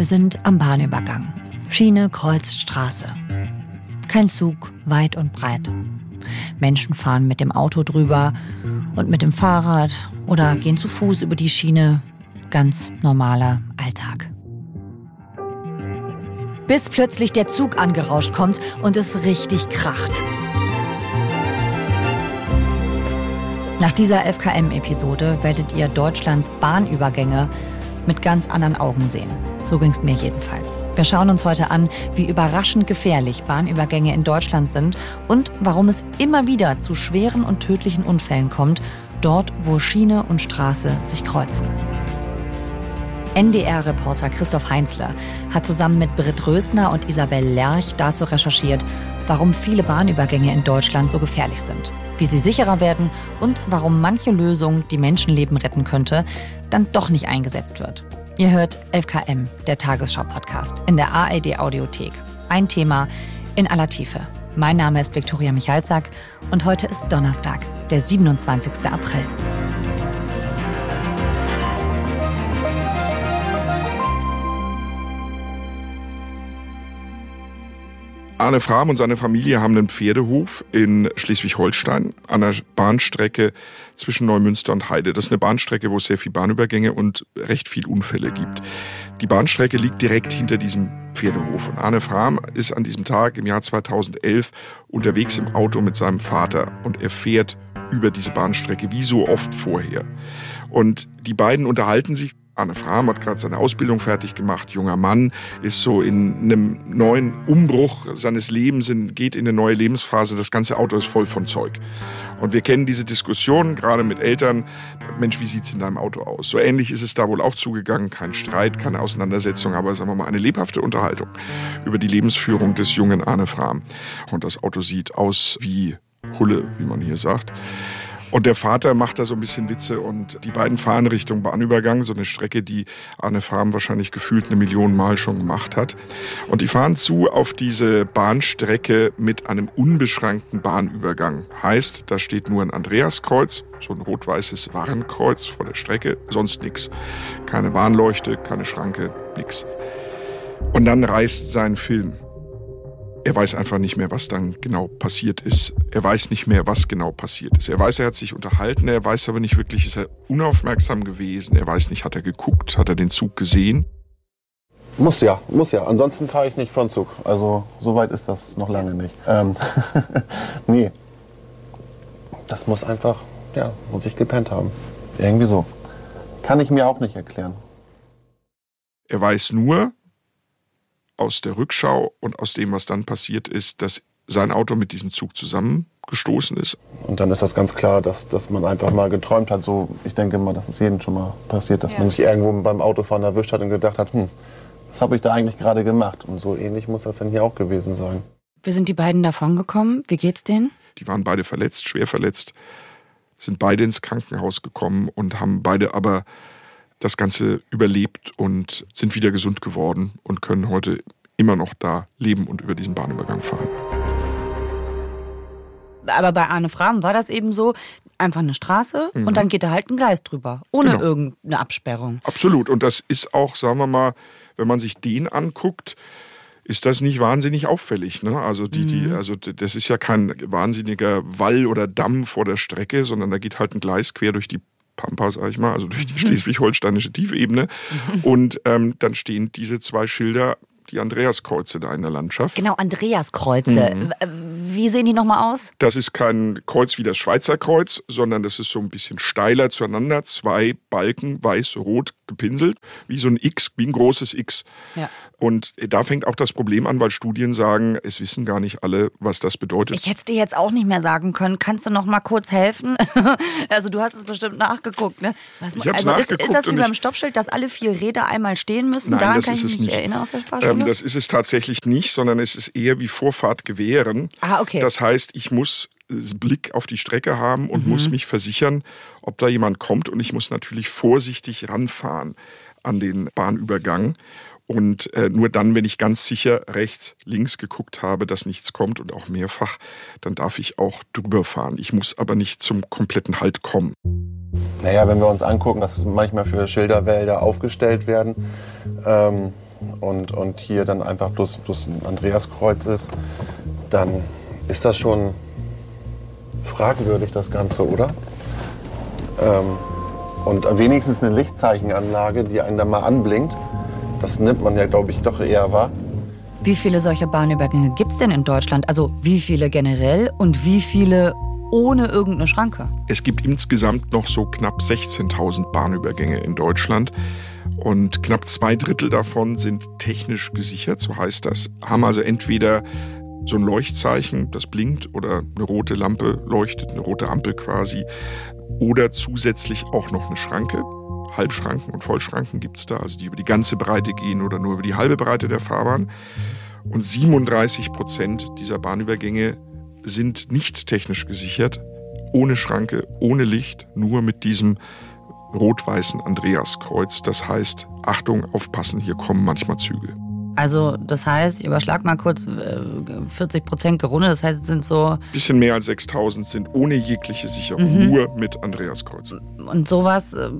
Wir sind am Bahnübergang. Schiene kreuzt Straße. Kein Zug, weit und breit. Menschen fahren mit dem Auto drüber und mit dem Fahrrad oder gehen zu Fuß über die Schiene. Ganz normaler Alltag. Bis plötzlich der Zug angerauscht kommt und es richtig kracht. Nach dieser FKM-Episode werdet ihr Deutschlands Bahnübergänge mit ganz anderen Augen sehen. So ging es mir jedenfalls. Wir schauen uns heute an, wie überraschend gefährlich Bahnübergänge in Deutschland sind und warum es immer wieder zu schweren und tödlichen Unfällen kommt, dort wo Schiene und Straße sich kreuzen. NDR-Reporter Christoph Heinzler hat zusammen mit Britt Rösner und Isabel Lerch dazu recherchiert, warum viele Bahnübergänge in Deutschland so gefährlich sind wie sie sicherer werden und warum manche Lösung, die Menschenleben retten könnte, dann doch nicht eingesetzt wird. Ihr hört 11KM, der Tagesschau-Podcast, in der ARD Audiothek. Ein Thema in aller Tiefe. Mein Name ist Viktoria Michalzack und heute ist Donnerstag, der 27. April. Arne Frahm und seine Familie haben einen Pferdehof in Schleswig-Holstein an der Bahnstrecke zwischen Neumünster und Heide. Das ist eine Bahnstrecke, wo es sehr viele Bahnübergänge und recht viel Unfälle gibt. Die Bahnstrecke liegt direkt hinter diesem Pferdehof. Und Arne Frahm ist an diesem Tag im Jahr 2011 unterwegs im Auto mit seinem Vater und er fährt über diese Bahnstrecke wie so oft vorher. Und die beiden unterhalten sich Arne Frahm hat gerade seine Ausbildung fertig gemacht, junger Mann, ist so in einem neuen Umbruch seines Lebens, geht in eine neue Lebensphase. Das ganze Auto ist voll von Zeug. Und wir kennen diese Diskussion gerade mit Eltern. Mensch, wie sieht's in deinem Auto aus? So ähnlich ist es da wohl auch zugegangen. Kein Streit, keine Auseinandersetzung, aber sagen wir mal eine lebhafte Unterhaltung über die Lebensführung des jungen Arne Frahm. Und das Auto sieht aus wie Hulle, wie man hier sagt. Und der Vater macht da so ein bisschen Witze und die beiden fahren Richtung Bahnübergang, so eine Strecke, die Arne Farm wahrscheinlich gefühlt eine Million Mal schon gemacht hat. Und die fahren zu auf diese Bahnstrecke mit einem unbeschränkten Bahnübergang. Heißt, da steht nur ein Andreaskreuz, so ein rot-weißes Warenkreuz vor der Strecke, sonst nichts. Keine Warnleuchte, keine Schranke, nichts. Und dann reißt sein Film. Er weiß einfach nicht mehr, was dann genau passiert ist. Er weiß nicht mehr, was genau passiert ist. Er weiß, er hat sich unterhalten, er weiß aber nicht wirklich, ist er unaufmerksam gewesen. Er weiß nicht, hat er geguckt, hat er den Zug gesehen. Muss ja, muss ja. Ansonsten fahre ich nicht von Zug. Also so weit ist das noch lange nicht. Ähm, nee. Das muss einfach, ja, muss ich gepennt haben. Irgendwie so. Kann ich mir auch nicht erklären. Er weiß nur, aus der Rückschau und aus dem, was dann passiert ist, dass sein Auto mit diesem Zug zusammengestoßen ist. Und dann ist das ganz klar, dass, dass man einfach mal geträumt hat. So, ich denke mal, dass es jedem schon mal passiert, dass ja. man sich irgendwo beim Autofahren erwischt hat und gedacht hat, hm, was habe ich da eigentlich gerade gemacht? Und so ähnlich muss das dann hier auch gewesen sein. Wie sind die beiden davongekommen? Wie geht's denen? Die waren beide verletzt, schwer verletzt, sind beide ins Krankenhaus gekommen und haben beide aber das Ganze überlebt und sind wieder gesund geworden und können heute immer noch da leben und über diesen Bahnübergang fahren. Aber bei Arne Fram war das eben so, einfach eine Straße mhm. und dann geht da halt ein Gleis drüber, ohne genau. irgendeine Absperrung. Absolut. Und das ist auch, sagen wir mal, wenn man sich den anguckt, ist das nicht wahnsinnig auffällig. Ne? Also, die, die, mhm. also das ist ja kein wahnsinniger Wall oder Damm vor der Strecke, sondern da geht halt ein Gleis quer durch die Pampa, sag ich mal, also durch die schleswig-holsteinische Tiefebene. Und ähm, dann stehen diese zwei Schilder die Andreaskreuze da in der Landschaft. Genau, Andreaskreuze. Mhm. Wie sehen die nochmal aus? Das ist kein Kreuz wie das Schweizer Kreuz, sondern das ist so ein bisschen steiler zueinander. Zwei Balken, weiß-rot gepinselt, wie so ein X, wie ein großes X. Ja. Und da fängt auch das Problem an, weil Studien sagen, es wissen gar nicht alle, was das bedeutet. Ich hätte dir jetzt auch nicht mehr sagen können. Kannst du noch mal kurz helfen? also du hast es bestimmt nachgeguckt, ne? Was, ich also nachgeguckt ist, ist das wie beim Stoppschild, dass alle vier Räder einmal stehen müssen? Nein, Daran kann ich mich nicht erinnern aus der Fahrschule. Ähm, das ist es tatsächlich nicht, sondern es ist eher wie Vorfahrt gewähren. Ah, okay. Das heißt, ich muss Blick auf die Strecke haben und mhm. muss mich versichern, ob da jemand kommt. Und ich muss natürlich vorsichtig ranfahren an den Bahnübergang. Und äh, nur dann, wenn ich ganz sicher rechts, links geguckt habe, dass nichts kommt und auch mehrfach, dann darf ich auch drüber fahren. Ich muss aber nicht zum kompletten Halt kommen. Naja, wenn wir uns angucken, dass manchmal für Schilderwälder aufgestellt werden, ähm, und, und hier dann einfach bloß, bloß ein Andreaskreuz ist, dann ist das schon fragwürdig, das Ganze, oder? Ähm, und wenigstens eine Lichtzeichenanlage, die einen dann mal anblinkt, das nimmt man ja, glaube ich, doch eher wahr. Wie viele solcher Bahnübergänge gibt es denn in Deutschland? Also wie viele generell und wie viele ohne irgendeine Schranke? Es gibt insgesamt noch so knapp 16.000 Bahnübergänge in Deutschland. Und knapp zwei Drittel davon sind technisch gesichert, so heißt das. Haben also entweder so ein Leuchtzeichen, das blinkt oder eine rote Lampe leuchtet, eine rote Ampel quasi. Oder zusätzlich auch noch eine Schranke. Halbschranken und Vollschranken gibt es da, also die über die ganze Breite gehen oder nur über die halbe Breite der Fahrbahn. Und 37 Prozent dieser Bahnübergänge sind nicht technisch gesichert, ohne Schranke, ohne Licht, nur mit diesem rot-weißen Andreaskreuz. Das heißt, Achtung, aufpassen, hier kommen manchmal Züge. Also das heißt, ich überschlag mal kurz 40 äh, Prozent gerundet, das heißt es sind so... Bisschen mehr als 6000 sind ohne jegliche Sicherung, mhm. nur mit Andreaskreuz. Und sowas äh,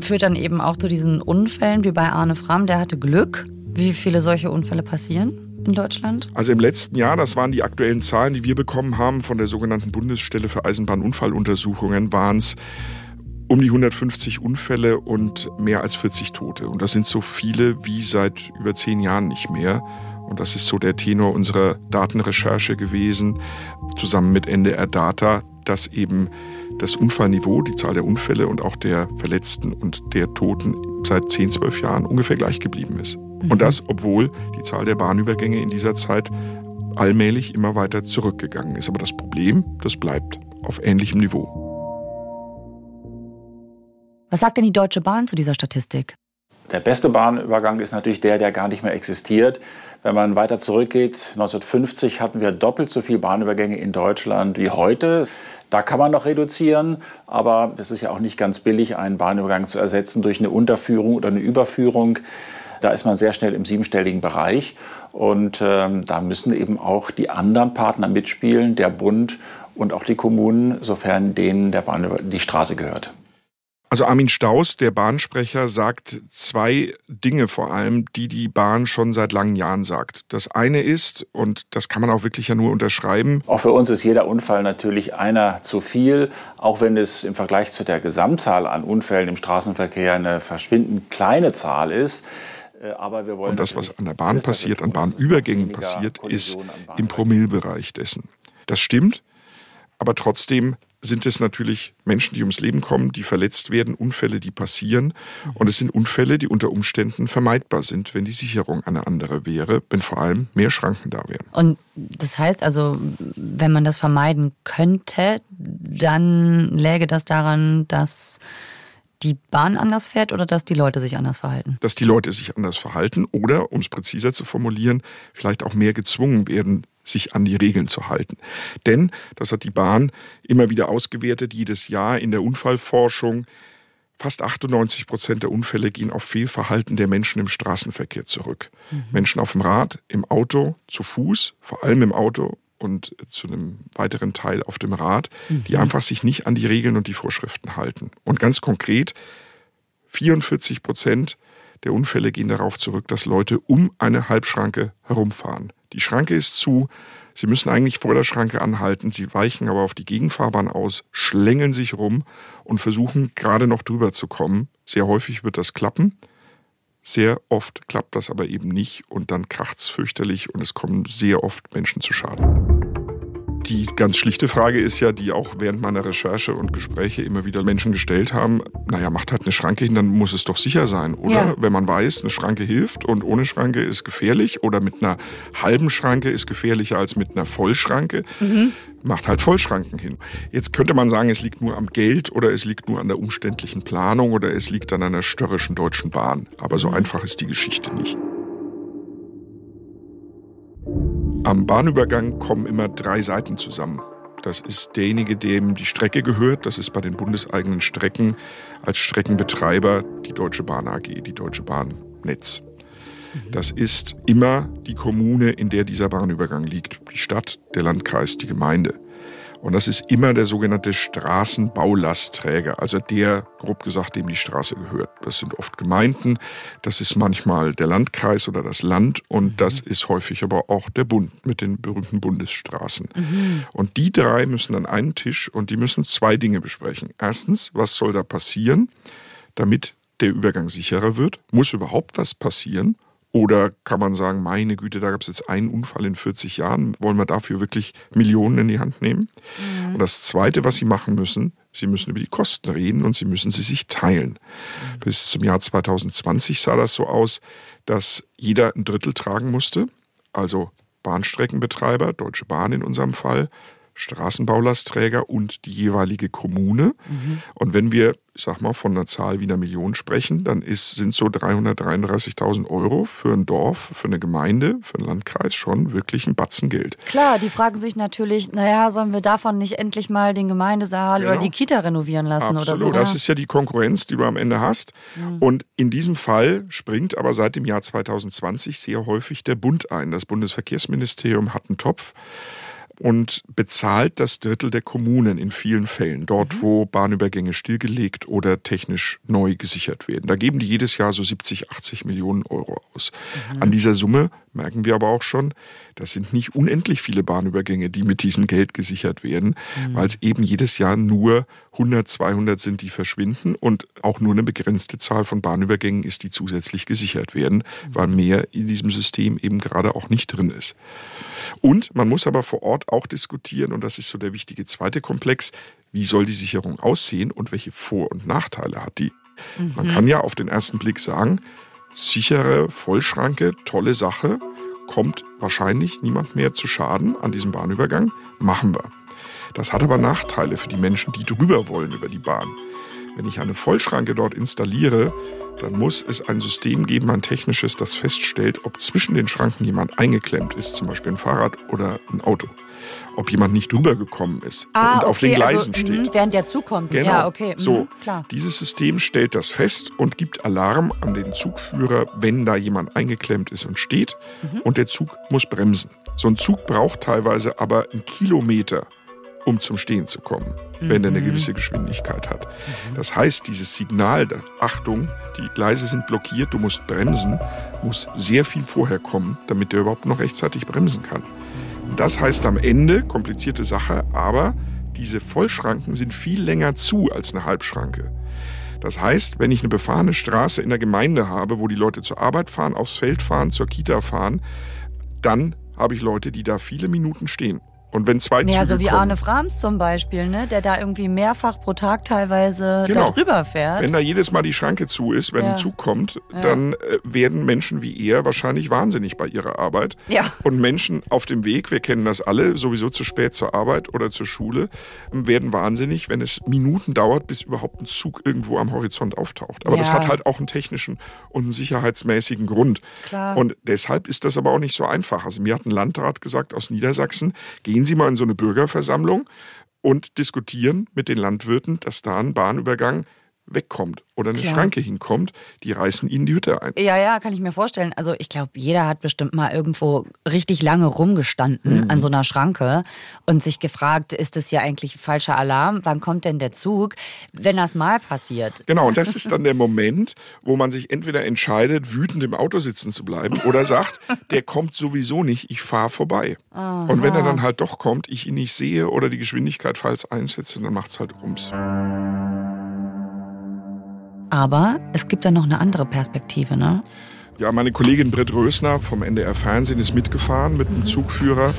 führt dann eben auch zu diesen Unfällen wie bei Arne Fram, der hatte Glück. Wie viele solche Unfälle passieren? in Deutschland? Also im letzten Jahr, das waren die aktuellen Zahlen, die wir bekommen haben von der sogenannten Bundesstelle für Eisenbahnunfalluntersuchungen, waren es um die 150 Unfälle und mehr als 40 Tote. Und das sind so viele wie seit über zehn Jahren nicht mehr. Und das ist so der Tenor unserer Datenrecherche gewesen, zusammen mit NDR Data, dass eben das Unfallniveau, die Zahl der Unfälle und auch der Verletzten und der Toten seit 10, 12 Jahren ungefähr gleich geblieben ist. Mhm. Und das, obwohl die Zahl der Bahnübergänge in dieser Zeit allmählich immer weiter zurückgegangen ist. Aber das Problem, das bleibt auf ähnlichem Niveau. Was sagt denn die Deutsche Bahn zu dieser Statistik? Der beste Bahnübergang ist natürlich der, der gar nicht mehr existiert. Wenn man weiter zurückgeht, 1950 hatten wir doppelt so viele Bahnübergänge in Deutschland wie heute. Da kann man noch reduzieren, aber es ist ja auch nicht ganz billig, einen Bahnübergang zu ersetzen durch eine Unterführung oder eine Überführung. Da ist man sehr schnell im siebenstelligen Bereich. Und ähm, da müssen eben auch die anderen Partner mitspielen, der Bund und auch die Kommunen, sofern denen der Bahn die Straße gehört. Also Armin Staus, der Bahnsprecher, sagt zwei Dinge vor allem, die die Bahn schon seit langen Jahren sagt. Das eine ist, und das kann man auch wirklich ja nur unterschreiben. Auch für uns ist jeder Unfall natürlich einer zu viel, auch wenn es im Vergleich zu der Gesamtzahl an Unfällen im Straßenverkehr eine verschwindend kleine Zahl ist. Äh, aber wir wollen und das, was an der Bahn passiert, an Bahnübergängen passiert, ist im Promillbereich dessen. Das stimmt, aber trotzdem sind es natürlich Menschen, die ums Leben kommen, die verletzt werden, Unfälle, die passieren. Und es sind Unfälle, die unter Umständen vermeidbar sind, wenn die Sicherung eine andere wäre, wenn vor allem mehr Schranken da wären. Und das heißt also, wenn man das vermeiden könnte, dann läge das daran, dass die Bahn anders fährt oder dass die Leute sich anders verhalten? Dass die Leute sich anders verhalten oder, um es präziser zu formulieren, vielleicht auch mehr gezwungen werden, sich an die Regeln zu halten. Denn, das hat die Bahn immer wieder ausgewertet, jedes Jahr in der Unfallforschung, fast 98 Prozent der Unfälle gehen auf Fehlverhalten der Menschen im Straßenverkehr zurück. Mhm. Menschen auf dem Rad, im Auto, zu Fuß, vor allem im Auto und zu einem weiteren Teil auf dem Rad, mhm. die einfach sich nicht an die Regeln und die Vorschriften halten. Und ganz konkret, 44 Prozent der Unfälle gehen darauf zurück, dass Leute um eine Halbschranke herumfahren. Die Schranke ist zu. Sie müssen eigentlich vor der Schranke anhalten. Sie weichen aber auf die Gegenfahrbahn aus, schlängeln sich rum und versuchen gerade noch drüber zu kommen. Sehr häufig wird das klappen. Sehr oft klappt das aber eben nicht und dann kracht's fürchterlich und es kommen sehr oft Menschen zu Schaden. Die ganz schlichte Frage ist ja, die auch während meiner Recherche und Gespräche immer wieder Menschen gestellt haben, naja, macht halt eine Schranke hin, dann muss es doch sicher sein, oder? Ja. Wenn man weiß, eine Schranke hilft und ohne Schranke ist gefährlich oder mit einer halben Schranke ist gefährlicher als mit einer Vollschranke, mhm. macht halt Vollschranken hin. Jetzt könnte man sagen, es liegt nur am Geld oder es liegt nur an der umständlichen Planung oder es liegt an einer störrischen Deutschen Bahn. Aber so mhm. einfach ist die Geschichte nicht. Am Bahnübergang kommen immer drei Seiten zusammen. Das ist derjenige, dem die Strecke gehört. Das ist bei den bundeseigenen Strecken als Streckenbetreiber die Deutsche Bahn AG, die Deutsche Bahnnetz. Das ist immer die Kommune, in der dieser Bahnübergang liegt. Die Stadt, der Landkreis, die Gemeinde. Und das ist immer der sogenannte Straßenbaulastträger, also der, grob gesagt, dem die Straße gehört. Das sind oft Gemeinden, das ist manchmal der Landkreis oder das Land und mhm. das ist häufig aber auch der Bund mit den berühmten Bundesstraßen. Mhm. Und die drei müssen an einen Tisch und die müssen zwei Dinge besprechen. Erstens, was soll da passieren, damit der Übergang sicherer wird? Muss überhaupt was passieren? Oder kann man sagen, meine Güte, da gab es jetzt einen Unfall in 40 Jahren, wollen wir dafür wirklich Millionen in die Hand nehmen? Mhm. Und das Zweite, was Sie machen müssen, Sie müssen über die Kosten reden und Sie müssen sie sich teilen. Mhm. Bis zum Jahr 2020 sah das so aus, dass jeder ein Drittel tragen musste, also Bahnstreckenbetreiber, Deutsche Bahn in unserem Fall, Straßenbaulastträger und die jeweilige Kommune. Mhm. Und wenn wir, ich sag mal, von einer Zahl wie einer Million sprechen, dann ist, sind so 333.000 Euro für ein Dorf, für eine Gemeinde, für einen Landkreis schon wirklich ein Batzen Geld. Klar, die fragen sich natürlich, naja, sollen wir davon nicht endlich mal den Gemeindesaal genau. oder die Kita renovieren lassen Absolut. oder so? Das ist ja die Konkurrenz, die du am Ende hast. Mhm. Und in diesem Fall springt aber seit dem Jahr 2020 sehr häufig der Bund ein. Das Bundesverkehrsministerium hat einen Topf und bezahlt das Drittel der Kommunen in vielen Fällen, dort mhm. wo Bahnübergänge stillgelegt oder technisch neu gesichert werden. Da geben die jedes Jahr so 70, 80 Millionen Euro aus. Mhm. An dieser Summe merken wir aber auch schon, das sind nicht unendlich viele Bahnübergänge, die mit diesem Geld gesichert werden, mhm. weil es eben jedes Jahr nur 100, 200 sind, die verschwinden und auch nur eine begrenzte Zahl von Bahnübergängen ist, die zusätzlich gesichert werden, mhm. weil mehr in diesem System eben gerade auch nicht drin ist. Und man muss aber vor Ort auch diskutieren, und das ist so der wichtige zweite Komplex, wie soll die Sicherung aussehen und welche Vor- und Nachteile hat die? Mhm. Man kann ja auf den ersten Blick sagen, sichere Vollschranke, tolle Sache, kommt wahrscheinlich niemand mehr zu Schaden an diesem Bahnübergang, machen wir. Das hat aber Nachteile für die Menschen, die drüber wollen über die Bahn. Wenn ich eine Vollschranke dort installiere, dann muss es ein System geben, ein technisches, das feststellt, ob zwischen den Schranken jemand eingeklemmt ist, zum Beispiel ein Fahrrad oder ein Auto. Ob jemand nicht drüber gekommen ist ah, und okay, auf den Gleisen also, steht. Mh, während der Zug kommt. Genau. Ja, okay. Mhm, so, klar. Dieses System stellt das fest und gibt Alarm an den Zugführer, wenn da jemand eingeklemmt ist und steht. Mhm. Und der Zug muss bremsen. So ein Zug braucht teilweise aber einen Kilometer, um zum Stehen zu kommen, mhm. wenn er eine gewisse Geschwindigkeit hat. Mhm. Das heißt, dieses Signal, Achtung, die Gleise sind blockiert, du musst bremsen, muss sehr viel vorher kommen, damit der überhaupt noch rechtzeitig bremsen kann. Das heißt am Ende, komplizierte Sache, aber diese Vollschranken sind viel länger zu als eine Halbschranke. Das heißt, wenn ich eine befahrene Straße in der Gemeinde habe, wo die Leute zur Arbeit fahren, aufs Feld fahren, zur Kita fahren, dann habe ich Leute, die da viele Minuten stehen. Und wenn zwei Ja, Züge so wie kommen, Arne Frams zum Beispiel, ne? der da irgendwie mehrfach pro Tag teilweise genau. da drüber fährt. Wenn da jedes Mal die Schranke zu ist, wenn ja. ein Zug kommt, ja. dann äh, werden Menschen wie er wahrscheinlich wahnsinnig bei ihrer Arbeit. Ja. Und Menschen auf dem Weg, wir kennen das alle, sowieso zu spät zur Arbeit oder zur Schule, werden wahnsinnig, wenn es Minuten dauert, bis überhaupt ein Zug irgendwo am Horizont auftaucht. Aber ja. das hat halt auch einen technischen und einen sicherheitsmäßigen Grund. Klar. Und deshalb ist das aber auch nicht so einfach. Also mir hat ein Landrat gesagt aus Niedersachsen, gehen Sie mal in so eine Bürgerversammlung und diskutieren mit den Landwirten, dass da ein Bahnübergang wegkommt oder eine Klar. Schranke hinkommt, die reißen ihnen die Hütte ein. Ja, ja, kann ich mir vorstellen. Also ich glaube, jeder hat bestimmt mal irgendwo richtig lange rumgestanden mhm. an so einer Schranke und sich gefragt, ist das ja eigentlich falscher Alarm? Wann kommt denn der Zug? Wenn das mal passiert. Genau, und das ist dann der Moment, wo man sich entweder entscheidet, wütend im Auto sitzen zu bleiben oder sagt, der kommt sowieso nicht, ich fahre vorbei. Aha. Und wenn er dann halt doch kommt, ich ihn nicht sehe oder die Geschwindigkeit falsch einsetze, dann macht es halt rums. Aber es gibt da noch eine andere Perspektive, ne? Ja, meine Kollegin Britt Rösner vom NDR Fernsehen ist mitgefahren mit einem Zugführer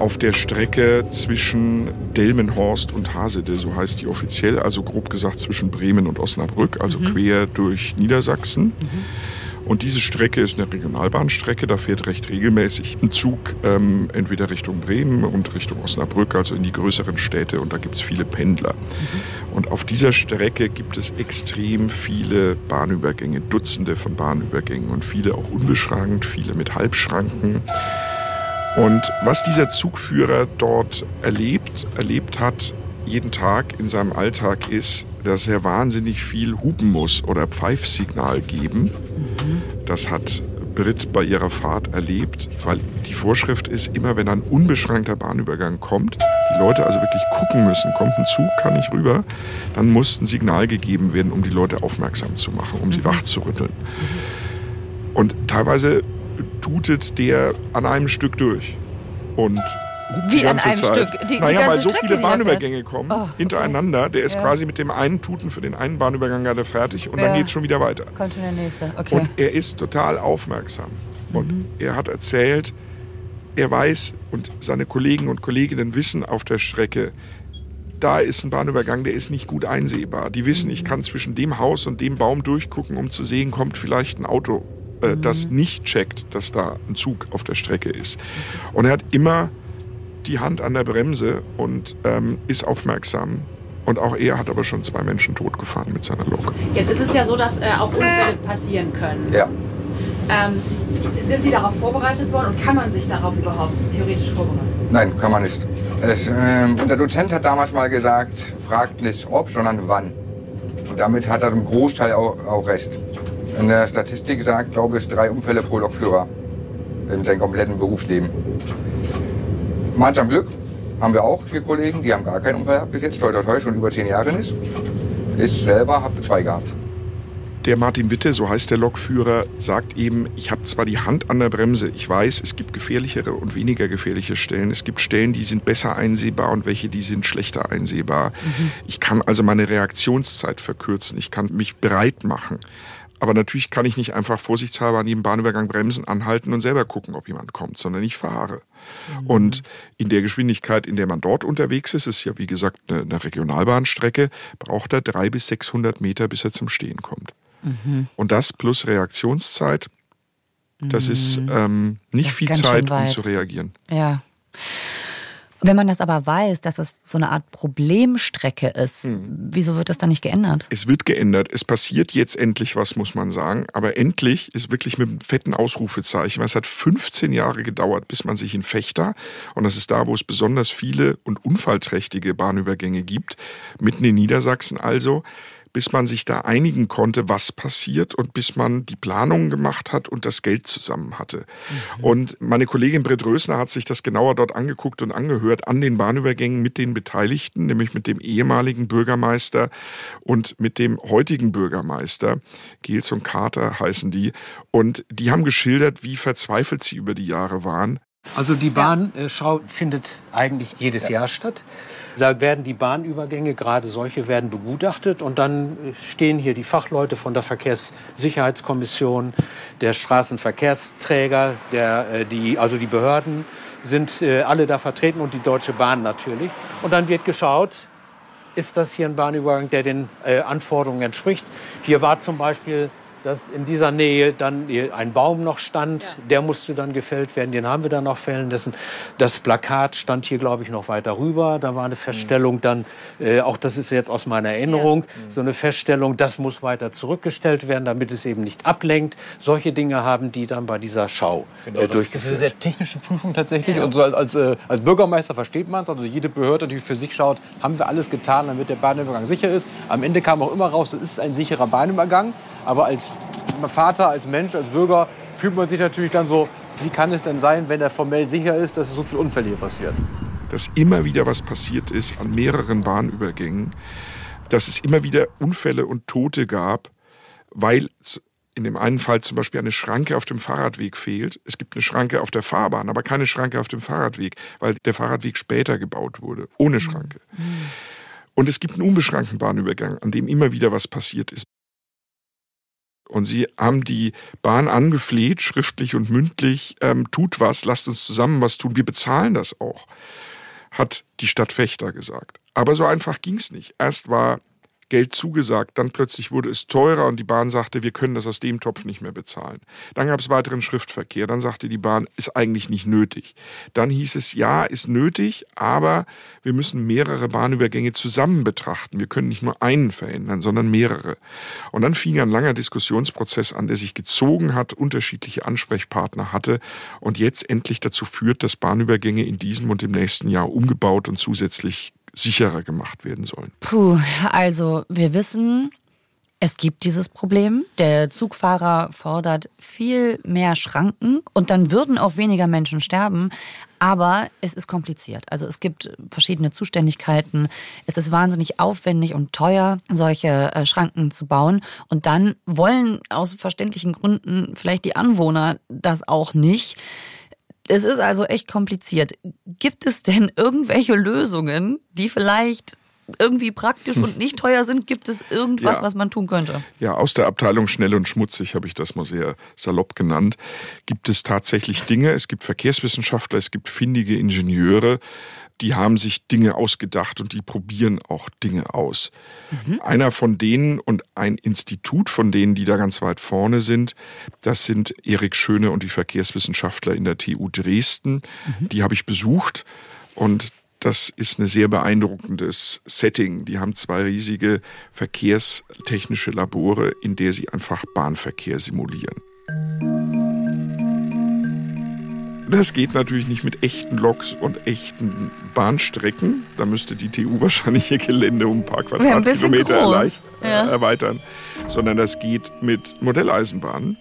auf der Strecke zwischen Delmenhorst und Hasede, so heißt die offiziell, also grob gesagt zwischen Bremen und Osnabrück, also mhm. quer durch Niedersachsen. Mhm. Und diese Strecke ist eine Regionalbahnstrecke, da fährt recht regelmäßig ein Zug ähm, entweder Richtung Bremen und Richtung Osnabrück, also in die größeren Städte und da gibt es viele Pendler. Mhm. Und auf dieser Strecke gibt es extrem viele Bahnübergänge, Dutzende von Bahnübergängen und viele auch unbeschrankt, viele mit Halbschranken. Und was dieser Zugführer dort erlebt, erlebt hat, jeden Tag in seinem Alltag ist, dass er wahnsinnig viel hupen muss oder Pfeifsignal geben. Mhm. Das hat Brit bei ihrer Fahrt erlebt, weil die Vorschrift ist, immer wenn ein unbeschränkter Bahnübergang kommt, die Leute also wirklich gucken müssen, kommt ein Zug, kann ich rüber, dann muss ein Signal gegeben werden, um die Leute aufmerksam zu machen, um sie wach zu rütteln. Und teilweise tutet der an einem Stück durch. Und Wie die an einem Zeit. Stück? Die- die naja, ganze weil so Strecke, viele die er? Bahnübergänge kommen, Oh, okay. hintereinander. Der ist Ja. quasi mit dem einen Tuten für den einen Bahnübergang gerade fertig und Ja. dann geht es schon wieder weiter. Kommt schon der nächste. Okay. Und er ist total aufmerksam. Und Mhm. er hat erzählt, er weiß und seine Kollegen und Kolleginnen wissen auf der Strecke, da ist ein Bahnübergang, der ist nicht gut einsehbar. Die wissen, ich kann zwischen dem Haus und dem Baum durchgucken, um zu sehen, kommt vielleicht ein Auto, äh, das nicht checkt, dass da ein Zug auf der Strecke ist. Und er hat immer die Hand an der Bremse und ähm, ist aufmerksam. Und auch er hat aber schon zwei Menschen totgefahren mit seiner Lok. Jetzt ist es ja so, dass äh, auch Unfälle passieren können. Ja. Ähm, sind Sie darauf vorbereitet worden und kann man sich darauf überhaupt theoretisch vorbereiten? Nein, kann man nicht. Es, und der Dozent hat damals mal gesagt, fragt nicht ob, sondern wann. Und damit hat er im Großteil auch, auch recht. In der Statistik sagt, glaube ich, drei Unfälle pro Lokführer in seinem kompletten Berufsleben. Manchmal Glück haben wir auch hier Kollegen, die haben gar keinen Unfall gehabt bis jetzt, toi toi toi, schon über zehn Jahre nicht. Ich selber habe zwei gehabt. Der Martin Witte, so heißt der Lokführer, sagt eben, ich habe zwar die Hand an der Bremse, ich weiß, es gibt gefährlichere und weniger gefährliche Stellen. Es gibt Stellen, die sind besser einsehbar und welche, die sind schlechter einsehbar. Ich kann also meine Reaktionszeit verkürzen, ich kann mich bereit machen. Aber natürlich kann ich nicht einfach vorsichtshalber an jedem Bahnübergang bremsen, anhalten und selber gucken, ob jemand kommt, sondern ich fahre. Und in der Geschwindigkeit, in der man dort unterwegs ist, ist ja wie gesagt eine, eine Regionalbahnstrecke, braucht er drei bis 600 Meter, bis er zum Stehen kommt. Und das plus Reaktionszeit, das ist ähm, nicht Das viel Zeit, um zu reagieren. Ja. Wenn man das aber weiß, dass es so eine Art Problemstrecke ist, Hm. wieso wird das dann nicht geändert? Es wird geändert. Es passiert jetzt endlich was, muss man sagen. Aber endlich ist wirklich mit einem fetten Ausrufezeichen. Es hat 15 Jahre gedauert, bis man sich in Fechter, und das ist da, wo es besonders viele und unfallträchtige Bahnübergänge gibt, mitten in Niedersachsen also, bis man sich da einigen konnte, was passiert und bis man die Planungen gemacht hat und das Geld zusammen hatte. Und meine Kollegin Britt Rösner hat sich das genauer dort angeguckt und angehört an den Bahnübergängen mit den Beteiligten, nämlich mit dem ehemaligen Bürgermeister und mit dem heutigen Bürgermeister. Gels und Carter heißen die. Und die haben geschildert, wie verzweifelt sie über die Jahre waren. Also die Bahnschau findet eigentlich jedes Jahr statt. Da werden die Bahnübergänge, gerade solche, werden begutachtet und dann stehen hier die Fachleute von der Verkehrssicherheitskommission, der Straßenverkehrsträger, der, äh, die, also die Behörden sind äh, alle da vertreten und die Deutsche Bahn natürlich. Und dann wird geschaut, ist das hier ein Bahnübergang, der den äh, Anforderungen entspricht. Hier war zum Beispiel, dass in dieser Nähe dann hier ein Baum noch stand, der musste dann gefällt werden, den haben wir dann noch fällen lassen. Das Plakat stand hier, glaube ich, noch weiter rüber. Da war eine Feststellung dann, äh, auch das ist jetzt aus meiner Erinnerung, so eine Feststellung, das muss weiter zurückgestellt werden, damit es eben nicht ablenkt. Solche Dinge haben die dann bei dieser Schau äh, Das ist eine durchgeführt. sehr technische Prüfung tatsächlich. Und so als, als, äh, als Bürgermeister versteht man es. Also jede Behörde natürlich für sich schaut, haben wir alles getan, damit der Bahnübergang sicher ist. Am Ende kam auch immer raus, es ist ein sicherer Bahnübergang. Aber als Vater, als Mensch, als Bürger fühlt man sich natürlich dann so, wie kann es denn sein, wenn er formell sicher ist, dass so viele Unfälle hier passieren? dass immer wieder was passiert ist an mehreren Bahnübergängen, dass es immer wieder Unfälle und Tote gab, weil in dem einen Fall zum Beispiel eine Schranke auf dem Fahrradweg fehlt. Es gibt eine Schranke auf der Fahrbahn, aber keine Schranke auf dem Fahrradweg, weil der Fahrradweg später gebaut wurde, ohne Schranke. Und es gibt einen unbeschrankten Bahnübergang, an dem immer wieder was passiert ist. Und sie haben die Bahn angefleht, schriftlich und mündlich, ähm, tut was, lasst uns zusammen was tun, wir bezahlen das auch, hat die Stadt Fechter gesagt. Aber so einfach ging's nicht. Erst war Geld zugesagt, dann plötzlich wurde es teurer und die Bahn sagte, wir können das aus dem Topf nicht mehr bezahlen. Dann gab es weiteren Schriftverkehr, dann sagte die Bahn, ist eigentlich nicht nötig. Dann hieß es, ja, ist nötig, aber wir müssen mehrere Bahnübergänge zusammen betrachten. Wir können nicht nur einen verändern, sondern mehrere. Und dann fing ein langer Diskussionsprozess an, der sich gezogen hat, unterschiedliche Ansprechpartner hatte und jetzt endlich dazu führt, dass Bahnübergänge in diesem und im nächsten Jahr umgebaut und zusätzlich sicherer gemacht werden sollen. Puh, also wir wissen, Es gibt dieses Problem. Der Zugfahrer fordert viel mehr Schranken und dann würden auch weniger Menschen sterben. Aber es ist kompliziert. Also es gibt verschiedene Zuständigkeiten. Es ist wahnsinnig aufwendig und teuer, solche äh, Schranken zu bauen. Und dann wollen aus verständlichen Gründen vielleicht die Anwohner das auch nicht. Es ist also echt kompliziert. Gibt es denn irgendwelche Lösungen, die vielleicht irgendwie praktisch und nicht teuer sind? Gibt es irgendwas, Ja. was man tun könnte? Ja, aus der Abteilung schnell und schmutzig habe ich das mal sehr salopp genannt. Gibt es tatsächlich Dinge? Es gibt Verkehrswissenschaftler, es gibt findige Ingenieure, die haben sich Dinge ausgedacht und die probieren auch Dinge aus. Einer von denen und ein Institut von denen, die da ganz weit vorne sind, das sind Erik Schöne und die Verkehrswissenschaftler in der TU Dresden. Die habe ich besucht und das ist ein sehr beeindruckendes Setting. Die haben zwei riesige verkehrstechnische Labore, in der sie einfach Bahnverkehr simulieren. Das geht natürlich nicht mit echten Loks und echten Bahnstrecken. Da müsste die TU wahrscheinlich ihr Gelände um ein paar Quadratkilometer erleicht- ja. äh, erweitern. Sondern das geht mit Modelleisenbahnen,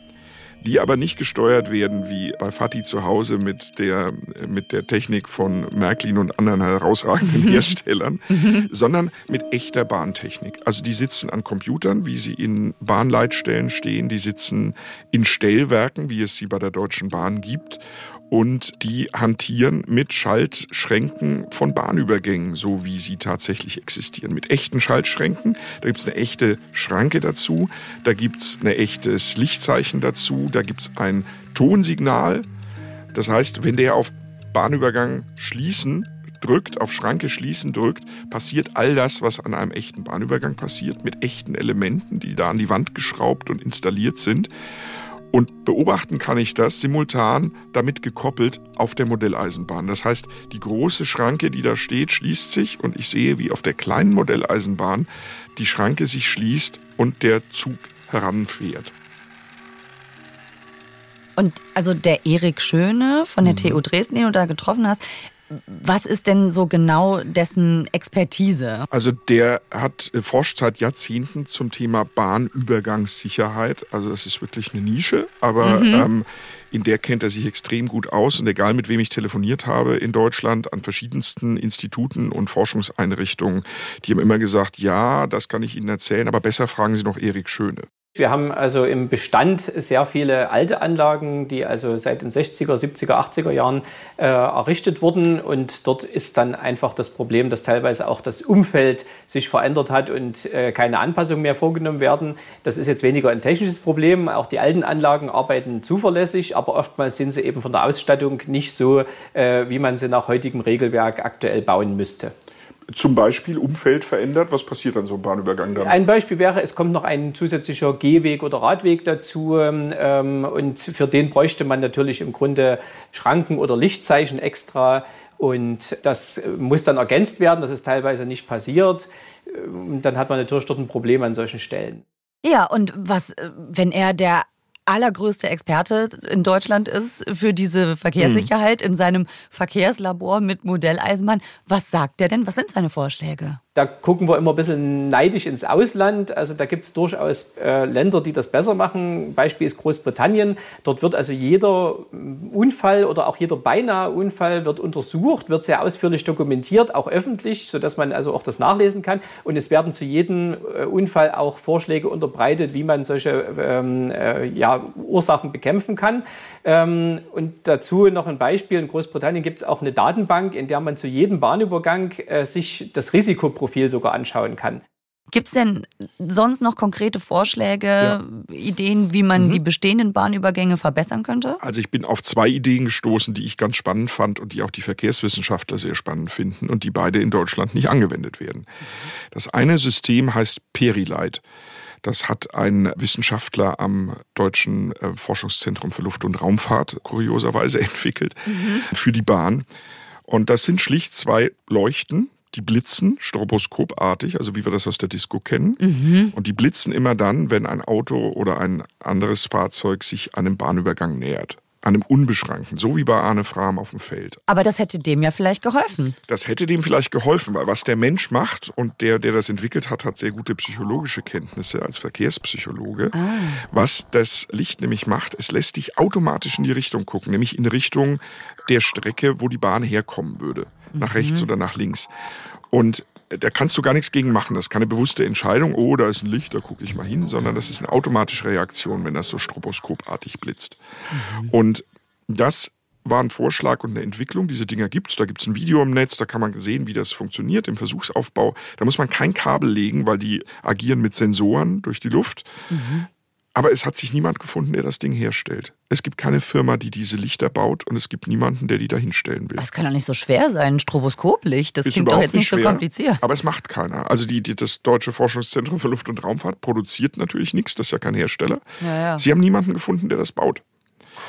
die aber nicht gesteuert werden wie bei Fatih zu Hause mit der, mit der Technik von Märklin und anderen herausragenden Herstellern, sondern mit echter Bahntechnik. Also die sitzen an Computern, wie sie in Bahnleitstellen stehen, die sitzen in Stellwerken, wie es sie bei der Deutschen Bahn gibt und die hantieren mit Schaltschränken von Bahnübergängen, so wie sie tatsächlich existieren. Mit echten Schaltschränken. Da gibt's eine echte Schranke dazu, da gibt's ein echtes Lichtzeichen dazu, da gibt's ein Tonsignal. Das heißt, wenn der auf Bahnübergang schließen drückt, auf Schranke schließen drückt, passiert all das, was an einem echten Bahnübergang passiert, mit echten Elementen, die da an die Wand geschraubt und installiert sind. Und beobachten kann ich das simultan damit gekoppelt auf der Modelleisenbahn. Das heißt, die große Schranke, die da steht, schließt sich und ich sehe, wie auf der kleinen Modelleisenbahn die Schranke sich schließt und der Zug heranfährt. Und also der Erik Schöne von Mhm. der TU Dresden, den du da getroffen hast, was ist denn so genau dessen Expertise? Also der hat äh, forscht seit Jahrzehnten zum Thema Bahnübergangssicherheit. Also das ist wirklich eine Nische, aber Mhm. ähm, in der kennt er sich extrem gut aus. Und egal mit wem ich telefoniert habe in Deutschland, an verschiedensten Instituten und Forschungseinrichtungen, die haben immer gesagt, ja, das kann ich Ihnen erzählen, aber besser fragen Sie noch Erik Schöne. Wir haben also im Bestand sehr viele alte Anlagen, die also seit den 60er, 70er, 80er Jahren äh, errichtet wurden. Und dort ist dann einfach das Problem, dass teilweise auch das Umfeld sich verändert hat und äh, keine Anpassungen mehr vorgenommen werden. Das ist jetzt weniger ein technisches Problem. Auch die alten Anlagen arbeiten zuverlässig, aber oftmals sind sie eben von der Ausstattung nicht so, äh, wie man sie nach heutigem Regelwerk aktuell bauen müsste. Zum Beispiel Umfeld verändert. Was passiert an so einem Bahnübergang dann? Ein Beispiel wäre, es kommt noch ein zusätzlicher Gehweg oder Radweg dazu ähm, und für den bräuchte man natürlich im Grunde Schranken oder Lichtzeichen extra und das äh, muss dann ergänzt werden, das ist teilweise nicht passiert. Und dann hat man natürlich dort ein Problem an solchen Stellen. Ja, und was, äh, wenn er der allergrößte Experte in Deutschland ist für diese Verkehrssicherheit in seinem Verkehrslabor mit Modelleisenbahn, was sagt er denn? Was sind seine Vorschläge? Da gucken wir immer ein bisschen neidisch ins Ausland. Also da gibt es durchaus äh, Länder, die das besser machen. Beispiel ist Großbritannien. Dort wird also jeder mm, Unfall oder auch jeder beinahe Unfall wird untersucht, wird sehr ausführlich dokumentiert, auch öffentlich, sodass man also auch das nachlesen kann. Und es werden zu jedem äh, Unfall auch Vorschläge unterbreitet, wie man solche ähm, äh, ja, Ursachen bekämpfen kann. Ähm, und dazu noch ein Beispiel. In Großbritannien gibt es auch eine Datenbank, in der man zu jedem Bahnübergang äh, sich das Risikoprofil sogar anschauen kann. Gibt es denn sonst noch konkrete Vorschläge, Ideen, wie man die bestehenden Bahnübergänge verbessern könnte? Also ich bin auf zwei Ideen gestoßen, die ich ganz spannend fand und die auch die Verkehrswissenschaftler sehr spannend finden und die beide in Deutschland nicht angewendet werden. Das eine System heißt Perilight. Das hat ein Wissenschaftler am Deutschen äh, Forschungszentrum für Luft- und Raumfahrt kurioserweise entwickelt für die Bahn. Und das sind schlicht zwei Leuchten, die blitzen stroboskopartig, also wie wir das aus der Disco kennen. Und die blitzen immer dann, wenn ein Auto oder ein anderes Fahrzeug sich einem Bahnübergang nähert. An einem unbeschrankten, so wie bei Arne Frahm auf dem Feld. Aber das hätte dem ja vielleicht geholfen. Das hätte dem vielleicht geholfen, weil was der Mensch macht und der, der das entwickelt hat, hat sehr gute psychologische Kenntnisse als Verkehrspsychologe. Ah. Was das Licht nämlich macht, es lässt dich automatisch in die Richtung gucken, nämlich in Richtung der Strecke, wo die Bahn herkommen würde. Nach mhm. rechts oder nach links. Und da kannst du gar nichts gegen machen. Das ist keine bewusste Entscheidung, oh, da ist ein Licht, da gucke ich mal hin, sondern das ist eine automatische Reaktion, wenn das so stroboskopartig blitzt. Mhm. Und das war ein Vorschlag und eine Entwicklung. Diese Dinger gibt's. Da gibt's ein Video im Netz, da kann man sehen, wie das funktioniert im Versuchsaufbau. Da muss man kein Kabel legen, weil die agieren mit Sensoren durch die Luft. Mhm. Aber es hat sich niemand gefunden, der das Ding herstellt. Es gibt keine Firma, die diese Lichter baut und es gibt niemanden, der die da hinstellen will. Das kann doch nicht so schwer sein, ein Stroboskoplicht. Das ist klingt doch jetzt nicht schwer, so kompliziert. Aber es macht keiner. Also die, die, das Deutsche Forschungszentrum für Luft- und Raumfahrt produziert natürlich nichts, das ist ja kein Hersteller. Ja, ja. Sie haben niemanden gefunden, der das baut.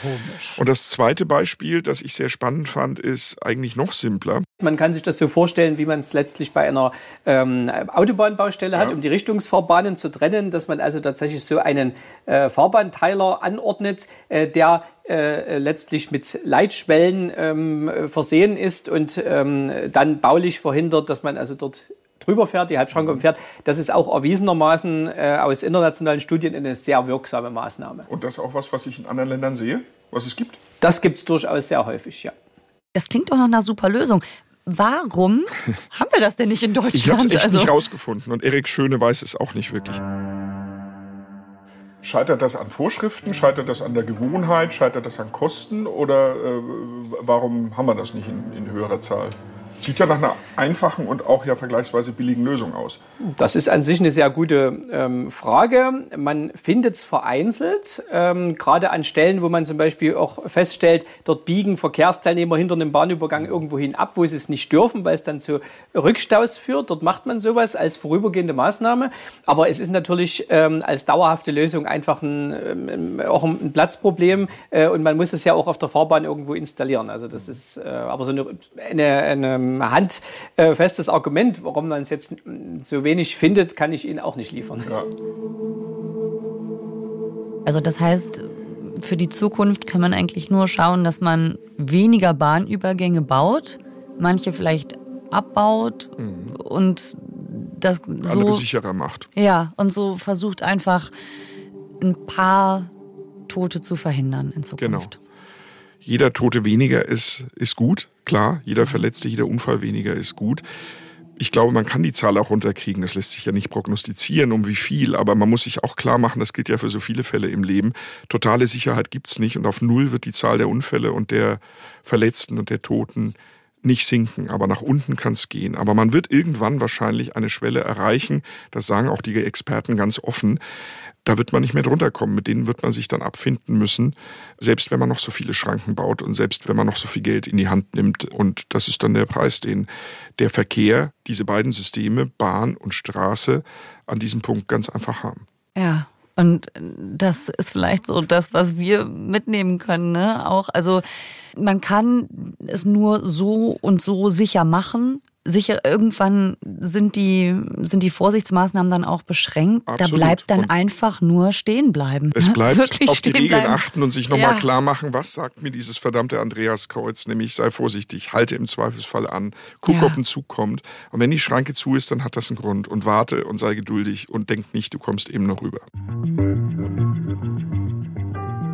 Komisch. Und das zweite Beispiel, das ich sehr spannend fand, ist eigentlich noch simpler. Man kann sich das so vorstellen, wie man es letztlich bei einer ähm, Autobahnbaustelle ja. hat, um die Richtungsfahrbahnen zu trennen, dass man also tatsächlich so einen äh, Fahrbahnteiler anordnet, äh, der äh, letztlich mit Leitschwellen ähm, versehen ist und ähm, dann baulich verhindert, dass man also dort drüber fährt, die Halbschranke umfährt. Das ist auch erwiesenermaßen äh, aus internationalen Studien eine sehr wirksame Maßnahme. Und das ist auch was, was ich in anderen Ländern sehe, was es gibt? Das gibt es durchaus sehr häufig, ja. Das klingt doch nach einer super Lösung. Warum haben wir das denn nicht in Deutschland? Ich habe es echt also nicht rausgefunden und Erik Schöne weiß es auch nicht wirklich. Scheitert das an Vorschriften? Scheitert das an der Gewohnheit? Scheitert das an Kosten? Oder äh, warum haben wir das nicht in, in höherer Zahl? Sieht ja nach einer einfachen und auch ja vergleichsweise billigen Lösung aus. Das ist an sich eine sehr gute ähm, Frage. Man findet es vereinzelt, ähm, gerade an Stellen, wo man zum Beispiel auch feststellt, dort biegen Verkehrsteilnehmer hinter einem Bahnübergang irgendwo hin ab, wo sie es nicht dürfen, weil es dann zu Rückstaus führt. Dort macht man sowas als vorübergehende Maßnahme. Aber es ist natürlich ähm, als dauerhafte Lösung einfach ein, ähm, auch ein Platzproblem äh, und man muss es ja auch auf der Fahrbahn irgendwo installieren. Also das ist äh, aber so eine, eine, eine handfestes Argument, warum man es jetzt so wenig findet, kann ich Ihnen auch nicht liefern. Ja. Also das heißt, für die Zukunft kann man eigentlich nur schauen, dass man weniger Bahnübergänge baut, manche vielleicht abbaut mhm. und das so Alle sicherer macht. Ja, und so versucht einfach ein paar Tote zu verhindern in Zukunft. Genau. Jeder Tote weniger ist, ist gut, klar. Jeder Verletzte, jeder Unfall weniger ist gut. Ich glaube, man kann die Zahl auch runterkriegen. Das lässt sich ja nicht prognostizieren, um wie viel. Aber man muss sich auch klar machen, das gilt ja für so viele Fälle im Leben. Totale Sicherheit gibt's nicht. Und auf Null wird die Zahl der Unfälle und der Verletzten und der Toten nicht sinken, aber nach unten kann es gehen. Aber man wird irgendwann wahrscheinlich eine Schwelle erreichen, das sagen auch die Experten ganz offen, da wird man nicht mehr drunter kommen. Mit denen wird man sich dann abfinden müssen, selbst wenn man noch so viele Schranken baut und selbst wenn man noch so viel Geld in die Hand nimmt. Und das ist dann der Preis, den der Verkehr, diese beiden Systeme, Bahn und Straße, an diesem Punkt ganz einfach haben. Ja. Und das ist vielleicht so das, was wir mitnehmen können, ne? Auch, also man kann es nur so und so sicher machen, sicher, irgendwann sind die, sind die Vorsichtsmaßnahmen dann auch beschränkt. Absolut. Da bleibt dann und einfach nur stehen bleiben. Es bleibt Wirklich auf die Regeln bleiben. achten und sich nochmal ja. klar machen, was sagt mir dieses verdammte Andreaskreuz, nämlich sei vorsichtig, halte im Zweifelsfall an, guck, ja. ob ein Zug kommt. Und wenn die Schranke zu ist, dann hat das einen Grund und warte und sei geduldig und denk nicht, du kommst eben noch rüber.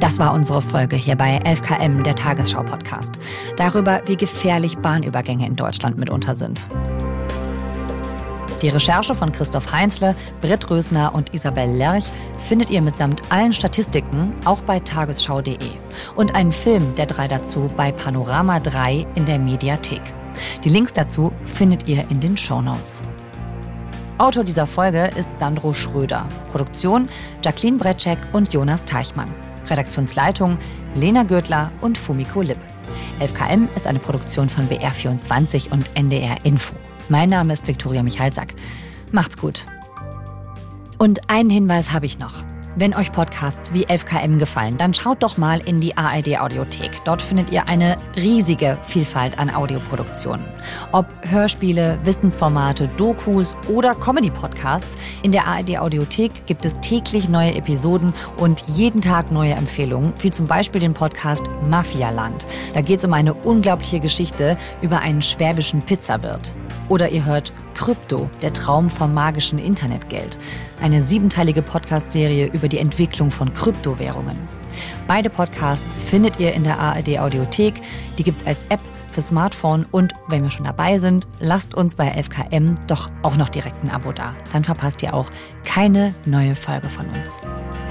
Das war unsere Folge hier bei 11KM, der Tagesschau-Podcast. Darüber, wie gefährlich Bahnübergänge in Deutschland mitunter sind. Die Recherche von Christoph Heinzle, Britt Rösner und Isabel Lerch findet ihr mitsamt allen Statistiken auch bei tagesschau.de. Und einen Film der drei dazu bei Panorama 3 in der Mediathek. Die Links dazu findet ihr in den Show Notes. Autor dieser Folge ist Sandro Schröder. Produktion Jacqueline Bretschek und Jonas Teichmann. Redaktionsleitung Lena Gürtler und Fumiko Lipp. 11KM ist eine Produktion von BR24 und NDR Info. Mein Name ist Viktoria Michalsack. Macht's gut. Und einen Hinweis habe ich noch. Wenn euch Podcasts wie 11KM gefallen, dann schaut doch mal in die ARD Audiothek. Dort findet ihr eine riesige Vielfalt an Audioproduktionen. Ob Hörspiele, Wissensformate, Dokus oder Comedy-Podcasts, in der ARD Audiothek gibt es täglich neue Episoden und jeden Tag neue Empfehlungen, wie zum Beispiel den Podcast Mafialand. Da geht es um eine unglaubliche Geschichte über einen schwäbischen Pizzawirt. Oder ihr hört Krypto, der Traum vom magischen Internetgeld. Eine siebenteilige Podcast-Serie über die Entwicklung von Kryptowährungen. Beide Podcasts findet ihr in der ARD Audiothek. Die gibt's als App für Smartphone und wenn wir schon dabei sind, lasst uns bei FKM doch auch noch direkt ein Abo da. Dann verpasst ihr auch keine neue Folge von uns.